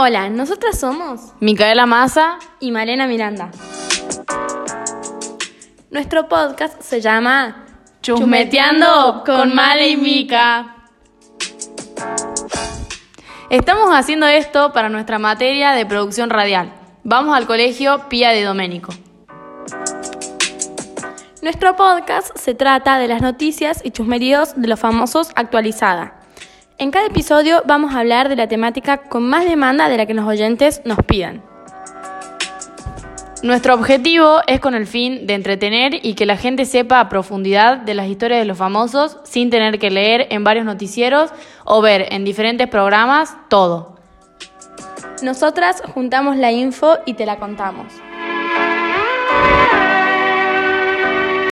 Hola, nosotras somos Micaela Massa y Malena Miranda. Nuestro podcast se llama Chusmeteando con Male y Mica. Estamos haciendo esto para nuestra materia de producción radial. Vamos al colegio Pía de Doménico. Nuestro podcast se trata de las noticias y chusmeríos de los famosos actualizada. En cada episodio vamos a hablar de la temática con más demanda de la que los oyentes nos pidan. Nuestro objetivo es con el fin de entretener y que la gente sepa a profundidad de las historias de los famosos sin tener que leer en varios noticieros o ver en diferentes programas todo. Nosotras juntamos la info y te la contamos.